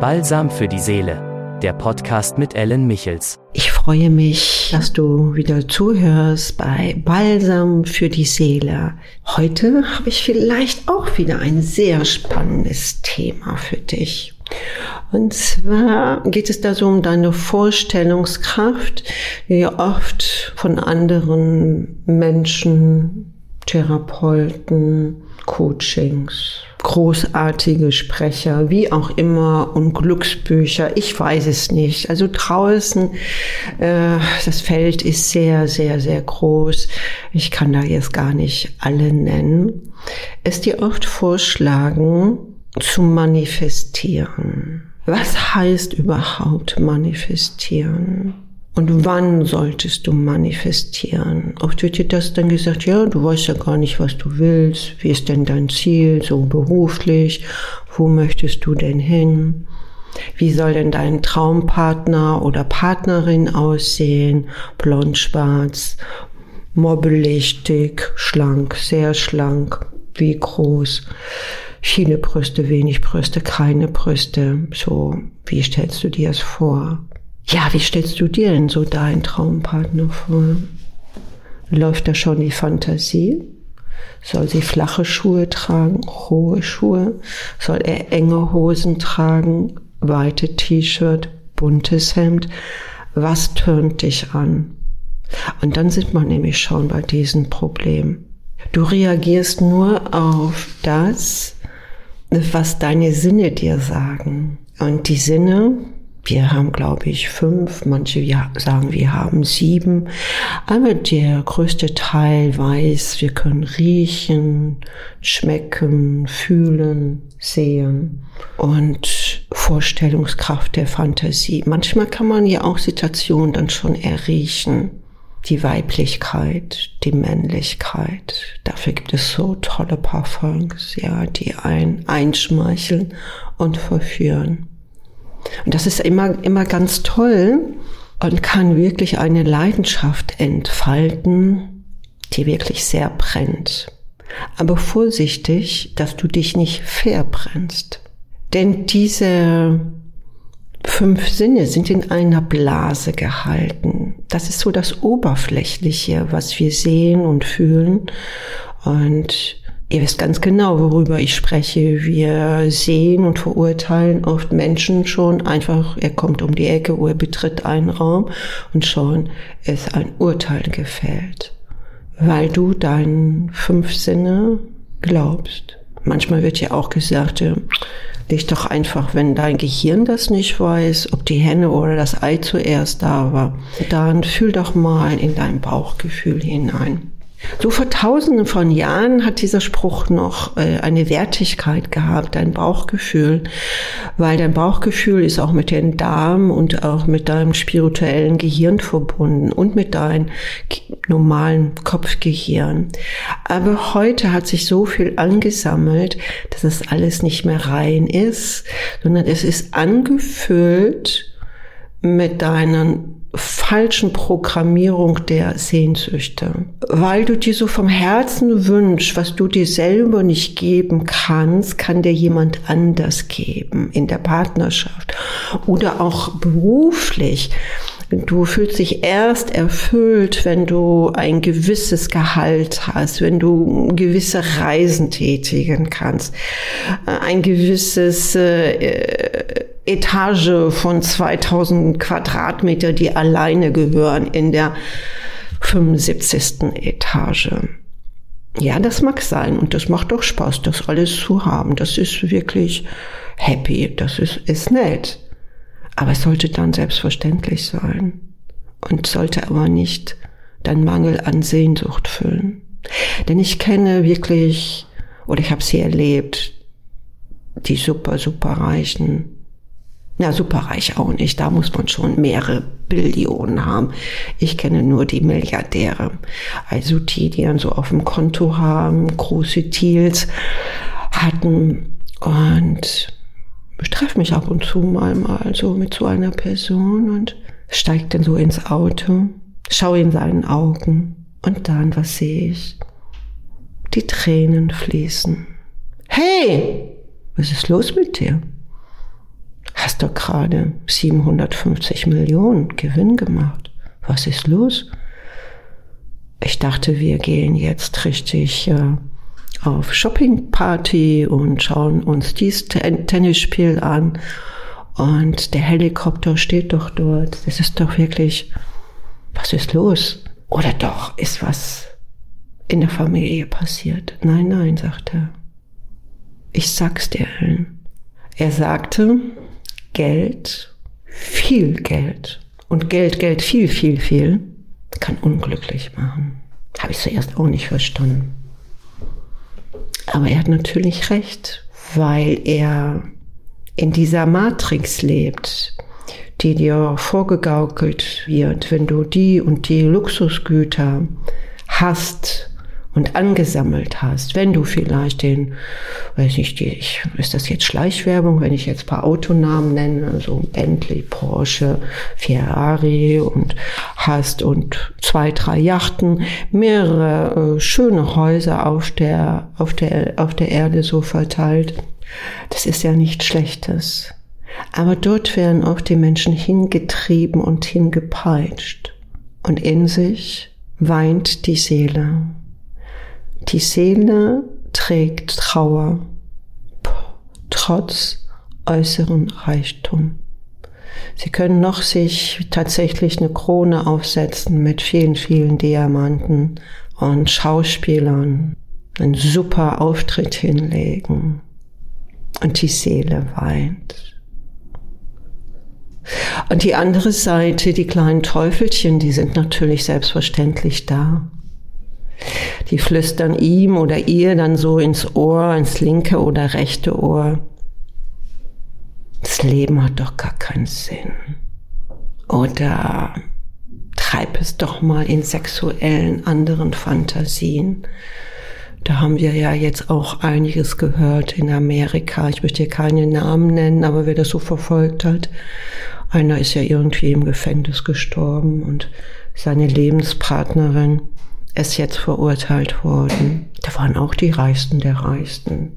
Balsam für die Seele, der Podcast mit Ellen Michels. Ich freue mich, dass du wieder zuhörst bei Balsam für die Seele. Heute habe ich vielleicht auch wieder ein sehr spannendes Thema für dich. Und zwar geht es da so um deine Vorstellungskraft, die oft von anderen Menschen, Therapeuten, Coachings, großartige Sprecher, wie auch immer, und Glücksbücher, ich weiß es nicht. Also draußen, äh, das Feld ist sehr, sehr, sehr groß. Ich kann da jetzt gar nicht alle nennen. Es dir oft vorschlagen, zu manifestieren. Was heißt überhaupt manifestieren? Und wann solltest du manifestieren? Oft wird dir das dann gesagt, ja, du weißt ja gar nicht, was du willst. Wie ist denn dein Ziel, so beruflich? Wo möchtest du denn hin? Wie soll denn dein Traumpartner oder Partnerin aussehen? Blond, schwarz, mobbelig, dick, schlank, sehr schlank, wie groß? Viele Brüste, wenig Brüste, keine Brüste. So, wie stellst du dir es vor? Ja, wie stellst du dir denn so deinen Traumpartner vor? Läuft da schon die Fantasie? Soll sie flache Schuhe tragen, hohe Schuhe? Soll er enge Hosen tragen, weite T-Shirt, buntes Hemd? Was tönt dich an? Und dann sind wir nämlich schon bei diesem Problem. Du reagierst nur auf das, was deine Sinne dir sagen. Und die Sinne, wir haben, glaube ich, fünf, manche sagen, wir haben sieben. Aber der größte Teil weiß, wir können riechen, schmecken, fühlen, sehen und Vorstellungskraft der Fantasie. Manchmal kann man ja auch Situationen dann schon erriechen. Die Weiblichkeit, die Männlichkeit. Dafür gibt es so tolle Parfums, ja, die einen einschmeicheln und verführen. Und das ist immer, immer ganz toll und kann wirklich eine Leidenschaft entfalten, die wirklich sehr brennt. Aber vorsichtig, dass du dich nicht verbrennst. Denn diese fünf Sinne sind in einer Blase gehalten. Das ist so das Oberflächliche, was wir sehen und fühlen. Und Ihr wisst ganz genau, worüber ich spreche. Wir sehen und verurteilen oft Menschen schon einfach, er kommt um die Ecke oder er betritt einen Raum und schon ist ein Urteil gefällt, weil du deinen fünf Sinne glaubst. Manchmal wird ja auch gesagt, dich doch einfach, wenn dein Gehirn das nicht weiß, ob die Henne oder das Ei zuerst da war, dann fühl doch mal in dein Bauchgefühl hinein. So vor tausenden von Jahren hat dieser Spruch noch äh, eine Wertigkeit gehabt, ein Bauchgefühl, weil dein Bauchgefühl ist auch mit den Darm und auch mit deinem spirituellen Gehirn verbunden und mit deinem normalen Kopfgehirn. Aber heute hat sich so viel angesammelt, dass es alles nicht mehr rein ist, sondern es ist angefüllt mit deinen falschen Programmierung der Sehnsüchte, weil du dir so vom Herzen wünschst, was du dir selber nicht geben kannst, kann dir jemand anders geben in der Partnerschaft oder auch beruflich. Du fühlst dich erst erfüllt, wenn du ein gewisses Gehalt hast, wenn du gewisse Reisen tätigen kannst, ein gewisses äh, Etage von 2000 Quadratmeter, die alleine gehören in der 75. Etage. Ja, das mag sein und das macht doch Spaß, das alles zu haben. Das ist wirklich happy, das ist, ist nett. Aber es sollte dann selbstverständlich sein und sollte aber nicht dein Mangel an Sehnsucht füllen. Denn ich kenne wirklich, oder ich habe sie erlebt, die super, super Reichen, na, superreich auch nicht. Da muss man schon mehrere Billionen haben. Ich kenne nur die Milliardäre. Also die, die dann so auf dem Konto haben, große Deals hatten. Und ich treffe mich ab und zu mal, mal so mit so einer Person und steigt dann so ins Auto, schaue in seinen Augen und dann, was sehe ich? Die Tränen fließen. Hey, was ist los mit dir? Hast doch gerade 750 Millionen Gewinn gemacht. Was ist los? Ich dachte, wir gehen jetzt richtig äh, auf Shoppingparty und schauen uns dieses Tennisspiel an. Und der Helikopter steht doch dort. Das ist doch wirklich, was ist los? Oder doch ist was in der Familie passiert? Nein, nein, sagt er. Ich sag's dir, Ellen. Er sagte, Geld, viel Geld und Geld, Geld, viel, viel, viel kann unglücklich machen. Habe ich zuerst auch nicht verstanden. Aber er hat natürlich recht, weil er in dieser Matrix lebt, die dir vorgegaukelt wird, wenn du die und die Luxusgüter hast und angesammelt hast, wenn du vielleicht den, weiß nicht, die, ich, ist das jetzt Schleichwerbung, wenn ich jetzt paar Autonamen nenne, so Bentley, Porsche, Ferrari und hast und zwei, drei Yachten, mehrere äh, schöne Häuser auf der, auf der, auf der Erde so verteilt. Das ist ja nichts Schlechtes. Aber dort werden auch die Menschen hingetrieben und hingepeitscht. Und in sich weint die Seele. Die Seele trägt Trauer, trotz äußeren Reichtum. Sie können noch sich tatsächlich eine Krone aufsetzen mit vielen, vielen Diamanten und Schauspielern, einen super Auftritt hinlegen und die Seele weint. Und die andere Seite, die kleinen Teufelchen, die sind natürlich selbstverständlich da. Die flüstern ihm oder ihr dann so ins Ohr, ins linke oder rechte Ohr. Das Leben hat doch gar keinen Sinn. Oder treib es doch mal in sexuellen anderen Fantasien. Da haben wir ja jetzt auch einiges gehört in Amerika. Ich möchte hier keine Namen nennen, aber wer das so verfolgt hat, einer ist ja irgendwie im Gefängnis gestorben und seine Lebenspartnerin ist jetzt verurteilt worden. Da waren auch die Reichsten der Reichsten.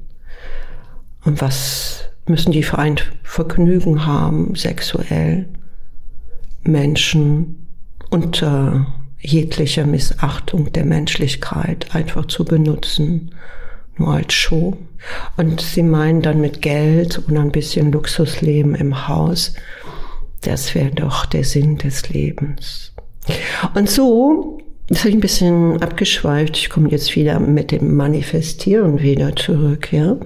Und was müssen die für ein Vergnügen haben, sexuell Menschen unter jeglicher Missachtung der Menschlichkeit einfach zu benutzen, nur als Show. Und sie meinen dann mit Geld und ein bisschen Luxusleben im Haus, das wäre doch der Sinn des Lebens. Und so das habe ich ein bisschen abgeschweift. Ich komme jetzt wieder mit dem Manifestieren wieder zurück, ja.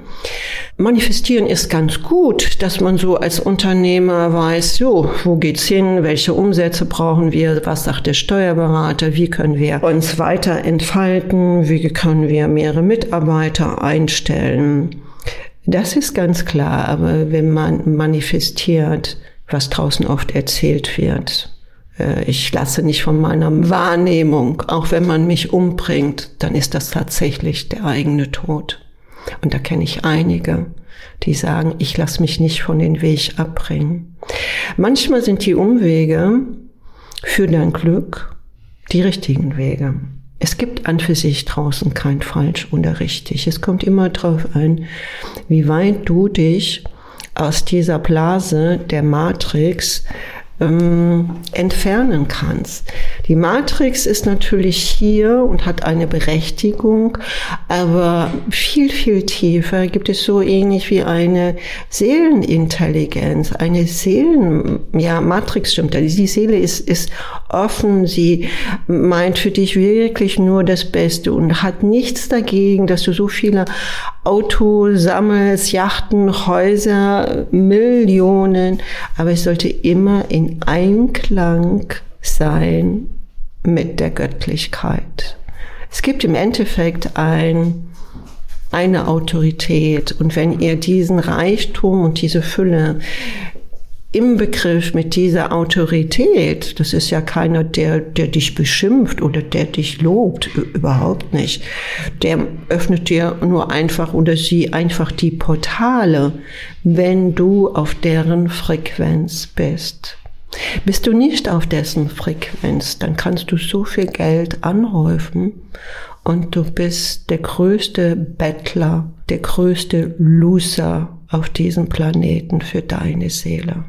Manifestieren ist ganz gut, dass man so als Unternehmer weiß, so, wo geht's hin? Welche Umsätze brauchen wir? Was sagt der Steuerberater? Wie können wir uns weiter entfalten? Wie können wir mehrere Mitarbeiter einstellen? Das ist ganz klar. Aber wenn man manifestiert, was draußen oft erzählt wird, ich lasse nicht von meiner Wahrnehmung, auch wenn man mich umbringt, dann ist das tatsächlich der eigene Tod. Und da kenne ich einige, die sagen, ich lasse mich nicht von den Weg abbringen. Manchmal sind die Umwege für dein Glück die richtigen Wege. Es gibt an für sich draußen kein falsch oder richtig. Es kommt immer darauf ein, wie weit du dich aus dieser Blase der Matrix ähm, entfernen kannst. Die Matrix ist natürlich hier und hat eine Berechtigung, aber viel, viel tiefer gibt es so ähnlich wie eine Seelenintelligenz, eine Seelen, ja, Matrix stimmt, die Seele ist, ist offen, sie meint für dich wirklich nur das Beste und hat nichts dagegen, dass du so viele Autos sammelst, Yachten, Häuser, Millionen, aber es sollte immer in Einklang sein mit der Göttlichkeit. Es gibt im Endeffekt ein, eine Autorität und wenn ihr diesen Reichtum und diese Fülle im Begriff mit dieser Autorität, das ist ja keiner, der, der dich beschimpft oder der dich lobt, überhaupt nicht. Der öffnet dir nur einfach oder sie einfach die Portale, wenn du auf deren Frequenz bist. Bist du nicht auf dessen Frequenz, dann kannst du so viel Geld anhäufen und du bist der größte Bettler, der größte Loser auf diesem Planeten für deine Seele.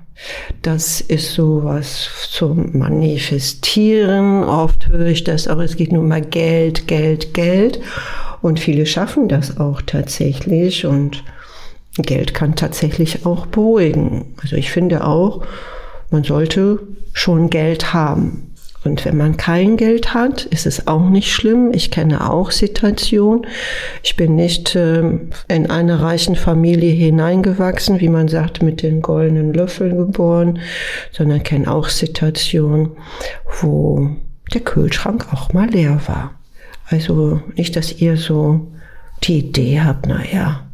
Das ist sowas zum Manifestieren. Oft höre ich das auch, es geht nur mal Geld, Geld, Geld. Und viele schaffen das auch tatsächlich und Geld kann tatsächlich auch beruhigen. Also ich finde auch, man sollte schon Geld haben. Und wenn man kein Geld hat, ist es auch nicht schlimm. Ich kenne auch Situationen. Ich bin nicht äh, in eine reichen Familie hineingewachsen, wie man sagt, mit den goldenen Löffeln geboren, sondern kenne auch Situationen, wo der Kühlschrank auch mal leer war. Also nicht, dass ihr so die Idee habt, naja,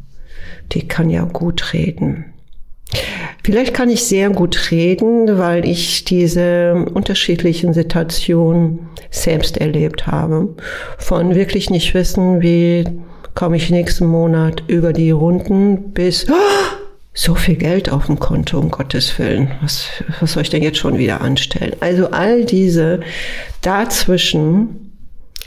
die kann ja gut reden. Vielleicht kann ich sehr gut reden, weil ich diese unterschiedlichen Situationen selbst erlebt habe. Von wirklich nicht wissen, wie komme ich nächsten Monat über die Runden bis oh, so viel Geld auf dem Konto, um Gottes Willen. Was, was soll ich denn jetzt schon wieder anstellen? Also all diese dazwischen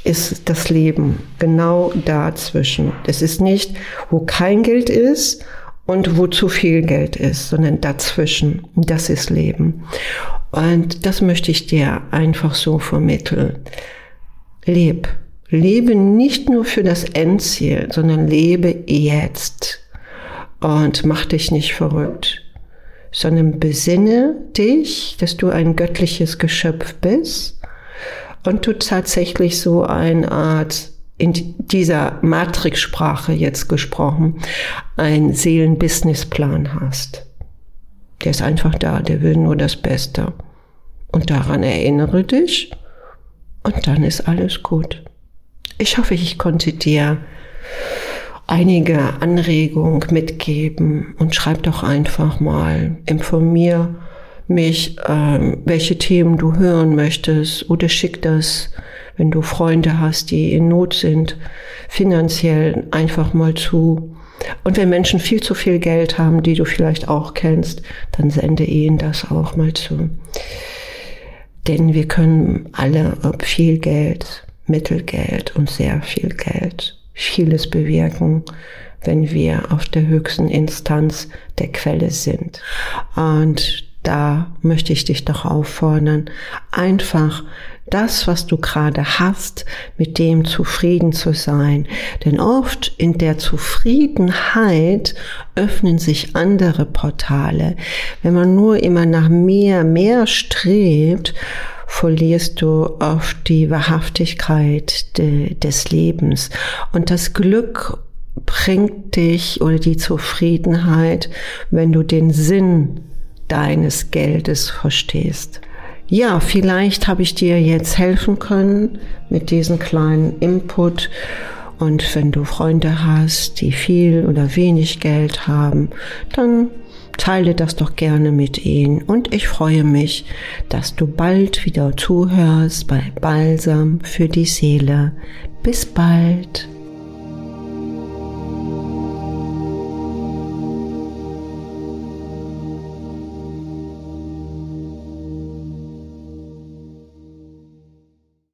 ist das Leben. Genau dazwischen. Es ist nicht, wo kein Geld ist und wo zu viel Geld ist, sondern dazwischen. Das ist Leben. Und das möchte ich dir einfach so vermitteln. Leb. Lebe nicht nur für das Endziel, sondern lebe jetzt. Und mach dich nicht verrückt, sondern besinne dich, dass du ein göttliches Geschöpf bist und du tatsächlich so eine Art in dieser Matrix-Sprache jetzt gesprochen, einen Seelenbusinessplan hast. Der ist einfach da, der will nur das Beste. Und daran erinnere dich und dann ist alles gut. Ich hoffe, ich konnte dir einige Anregungen mitgeben und schreib doch einfach mal, informier mich, äh, welche Themen du hören möchtest oder schick das wenn du Freunde hast, die in Not sind, finanziell einfach mal zu. Und wenn Menschen viel zu viel Geld haben, die du vielleicht auch kennst, dann sende ihnen das auch mal zu. Denn wir können alle, viel Geld, Mittelgeld und sehr viel Geld, vieles bewirken, wenn wir auf der höchsten Instanz der Quelle sind. Und da möchte ich dich doch auffordern, einfach das, was du gerade hast, mit dem zufrieden zu sein. Denn oft in der Zufriedenheit öffnen sich andere Portale. Wenn man nur immer nach mehr, mehr strebt, verlierst du oft die Wahrhaftigkeit de, des Lebens. Und das Glück bringt dich oder die Zufriedenheit, wenn du den Sinn deines Geldes verstehst. Ja, vielleicht habe ich dir jetzt helfen können mit diesem kleinen Input. Und wenn du Freunde hast, die viel oder wenig Geld haben, dann teile das doch gerne mit ihnen. Und ich freue mich, dass du bald wieder zuhörst bei Balsam für die Seele. Bis bald.